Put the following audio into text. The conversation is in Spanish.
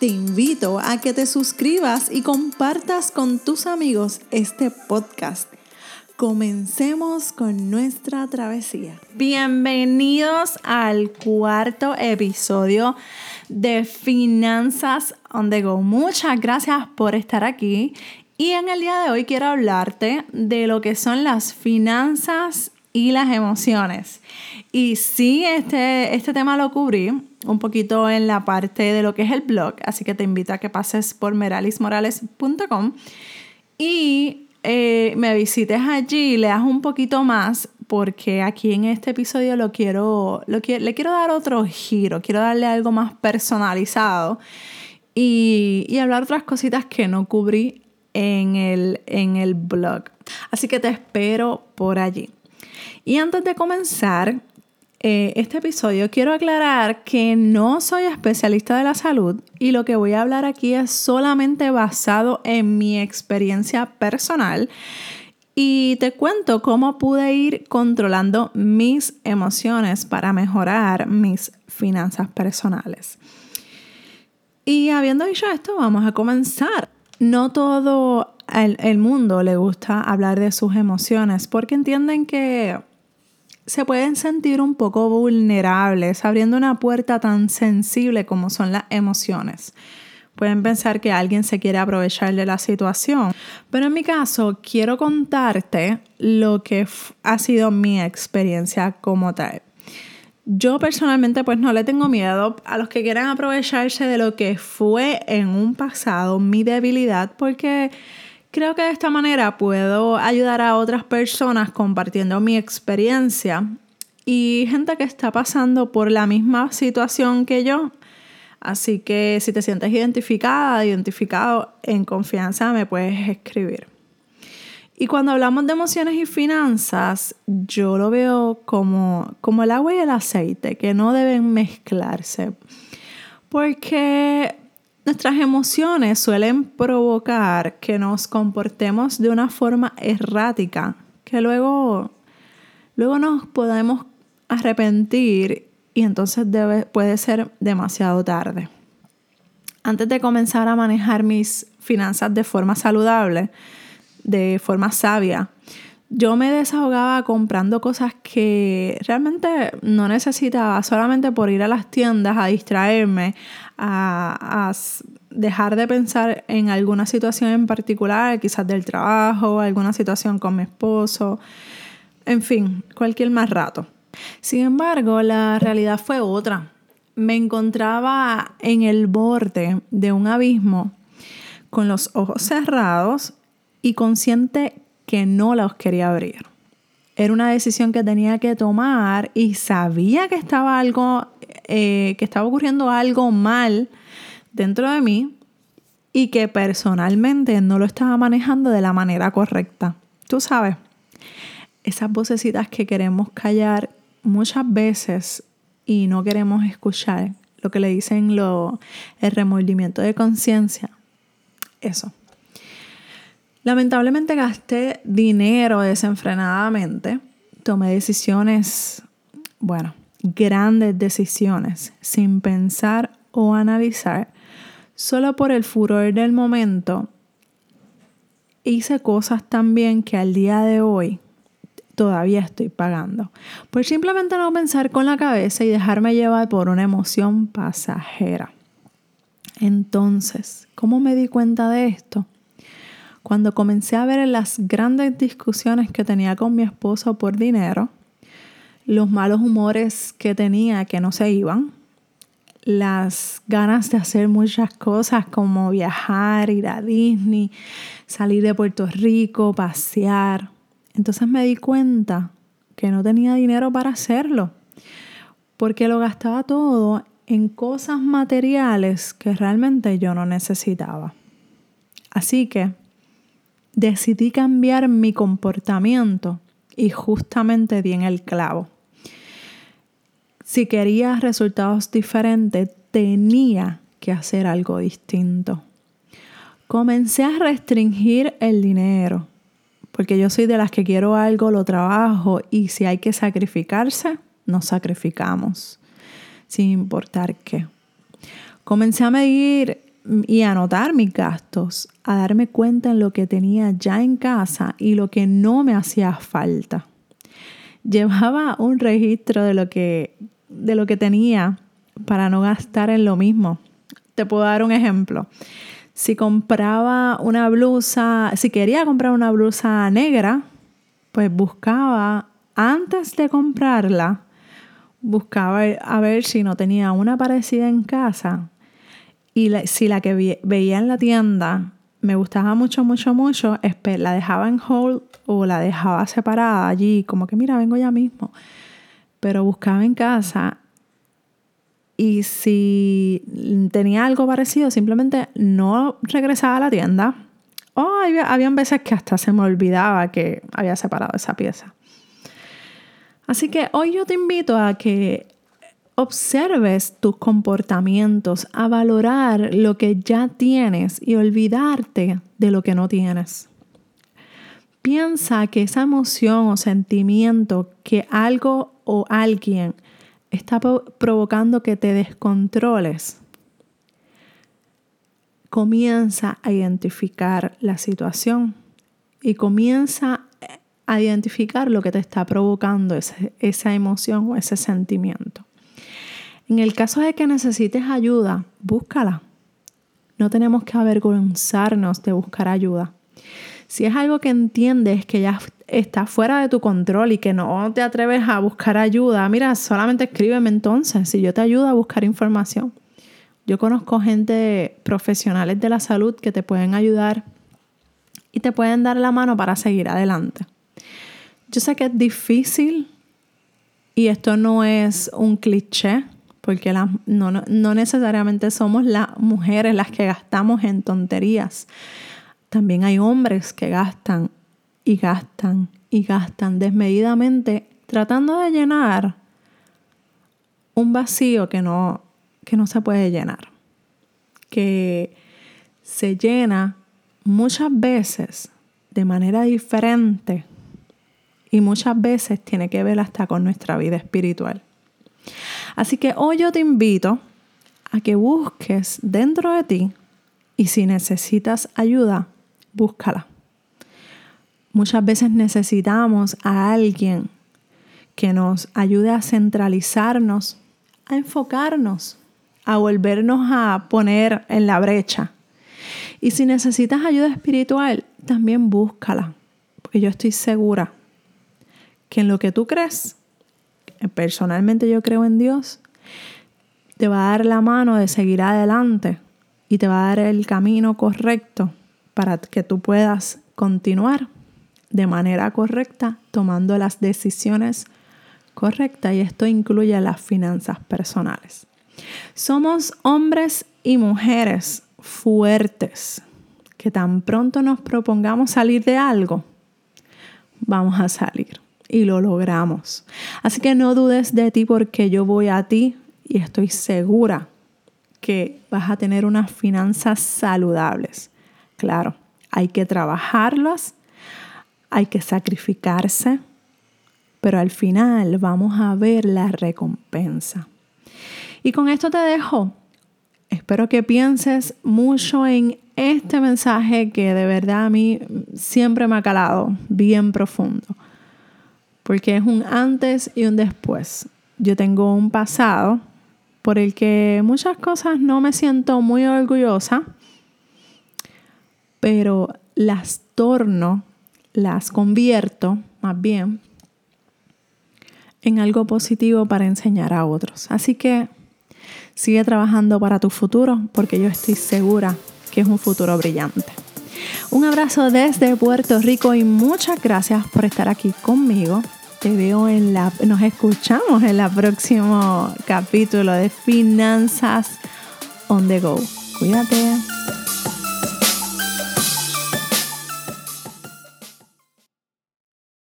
te invito a que te suscribas y compartas con tus amigos este podcast. Comencemos con nuestra travesía. Bienvenidos al cuarto episodio de Finanzas on the Go. Muchas gracias por estar aquí. Y en el día de hoy quiero hablarte de lo que son las finanzas y las emociones. Y sí, este, este tema lo cubrí un poquito en la parte de lo que es el blog, así que te invito a que pases por meralismorales.com y eh, me visites allí leas un poquito más porque aquí en este episodio lo quiero, lo le quiero dar otro giro, quiero darle algo más personalizado y, y hablar otras cositas que no cubrí en el, en el blog. Así que te espero por allí. Y antes de comenzar, eh, este episodio, quiero aclarar que no soy especialista de la salud y lo que voy a hablar aquí es solamente basado en mi experiencia personal. Y te cuento cómo pude ir controlando mis emociones para mejorar mis finanzas personales. Y habiendo dicho esto, vamos a comenzar. No todo el, mundo le gusta hablar de sus emociones porque entienden que se pueden sentir un poco vulnerables abriendo una puerta tan sensible como son las emociones. Pueden pensar que alguien se quiere aprovechar de la situación, pero en mi caso quiero contarte lo que ha sido mi experiencia como tal. Yo personalmente pues no le tengo miedo a los que quieran aprovecharse de lo que fue en un pasado mi debilidad porque Creo que de esta manera puedo ayudar a otras personas compartiendo mi experiencia y gente que está pasando por la misma situación que yo. Así que si te sientes identificada, identificado en confianza, me puedes escribir. Y cuando hablamos de emociones y finanzas, yo lo veo como, como el agua y el aceite, que no deben mezclarse. Porque Nuestras emociones suelen provocar que nos comportemos de una forma errática, que luego, luego nos podemos arrepentir y entonces puede ser demasiado tarde. Antes de comenzar a manejar mis finanzas de forma saludable, de forma sabia, yo me desahogaba comprando cosas que realmente no necesitaba, solamente por ir a las tiendas a distraerme, a, dejar de pensar en alguna situación en particular, quizás del trabajo, alguna situación con mi esposo, en fin, cualquier más rato. Sin embargo, la realidad fue otra. Me encontraba en el borde de un abismo con los ojos cerrados y consciente que no los quería abrir. Era una decisión que tenía que tomar y sabía que estaba algo, eh, que estaba ocurriendo algo mal dentro de mí y que personalmente no lo estaba manejando de la manera correcta. Tú sabes, esas vocecitas que queremos callar muchas veces y no queremos escuchar, lo que le dicen lo, el remordimiento de conciencia, eso. Lamentablemente gasté dinero desenfrenadamente. Tomé decisiones, bueno, grandes decisiones, sin pensar o analizar, solo por el furor del momento. Hice cosas también que al día de hoy todavía estoy pagando. Por simplemente no pensar con la cabeza y dejarme llevar por una emoción pasajera. Entonces, ¿cómo me di cuenta de esto? Cuando comencé a ver las grandes discusiones que tenía con mi esposo por dinero, los malos humores que tenía que no se iban, las ganas de hacer muchas cosas como viajar, ir a Disney, salir de Puerto Rico, pasear. Entonces me di cuenta que no tenía dinero para hacerlo, porque lo gastaba todo en cosas materiales que realmente yo no necesitaba. Así que decidí cambiar mi comportamiento y justamente di en el clavo. Si quería resultados diferentes, tenía que hacer algo distinto. Comencé a restringir el dinero, porque yo soy de las que quiero algo, lo trabajo y si hay que sacrificarse, nos sacrificamos, sin importar qué. Comencé a medir y anotar mis gastos, a darme cuenta en lo que tenía ya en casa y lo que no me hacía falta. Llevaba un registro de lo que, de lo que tenía para no gastar en lo mismo. Te puedo dar un ejemplo. Si compraba una blusa, si quería comprar una blusa negra, pues buscaba antes de comprarla, buscaba a ver si no tenía una parecida en casa y si la que veía en la tienda me gustaba mucho, mucho, mucho, la dejaba en hold o la dejaba separada allí, como que mira, vengo ya mismo. Pero buscaba en casa y si tenía algo parecido, simplemente no regresaba a la tienda. O había, habían veces que hasta se me olvidaba que había separado esa pieza. Así que hoy yo te invito a que observes tus comportamientos, a valorar lo que ya tienes y olvidarte de lo que no tienes. Piensa que esa emoción o sentimiento que algo o alguien está provocando que te descontroles, comienza a identificar la situación y comienza a identificar lo que te está provocando esa emoción o ese sentimiento. En el caso de que necesites ayuda, búscala. No tenemos que avergonzarnos de buscar ayuda. Si es algo que entiendes que ya está fuera de tu control y que no te atreves a buscar ayuda, mira, solamente escríbeme entonces, si yo te ayudo a buscar información. Yo conozco gente profesionales de la salud que te pueden ayudar y te pueden dar la mano para seguir adelante. Yo sé que es difícil y esto no es un cliché, porque no, no necesariamente somos las mujeres las que gastamos en tonterías. También hay hombres que gastan y gastan y gastan desmedidamente tratando de llenar un vacío que no, que no se puede llenar, que se llena muchas veces de manera diferente y muchas veces tiene que ver hasta con nuestra vida espiritual. Así que hoy yo te invito a que busques dentro de ti y si necesitas ayuda, búscala. Muchas veces necesitamos a alguien que nos ayude a centralizarnos, a enfocarnos, a volvernos a poner en la brecha. Y si necesitas ayuda espiritual, también búscala, porque yo estoy segura que en lo que tú crees, personalmente yo creo en Dios, te va a dar la mano de seguir adelante y te va a dar el camino correcto para que tú puedas continuar de manera correcta, tomando las decisiones correctas y esto incluye las finanzas personales. Somos hombres y mujeres fuertes que tan pronto nos propongamos salir de algo, vamos a salir y lo logramos. Así que no dudes de ti porque yo voy a ti y estoy segura que vas a tener unas finanzas saludables. Claro, hay que trabajarlas hay que sacrificarse, pero al final vamos a ver la recompensa. Y con esto te dejo. Espero que pienses mucho en este mensaje que de verdad a mí siempre me ha calado bien profundo, porque es un antes y un después. Yo tengo un pasado por el que muchas cosas no me siento muy orgullosa, pero las torno las convierto más bien en algo positivo para enseñar a otros. Así que sigue trabajando para tu futuro porque yo estoy segura que es un futuro brillante. Un abrazo desde Puerto Rico y muchas gracias por estar aquí conmigo. Te veo en la, nos escuchamos en el próximo capítulo de Finanzas on the Go. Cuídate.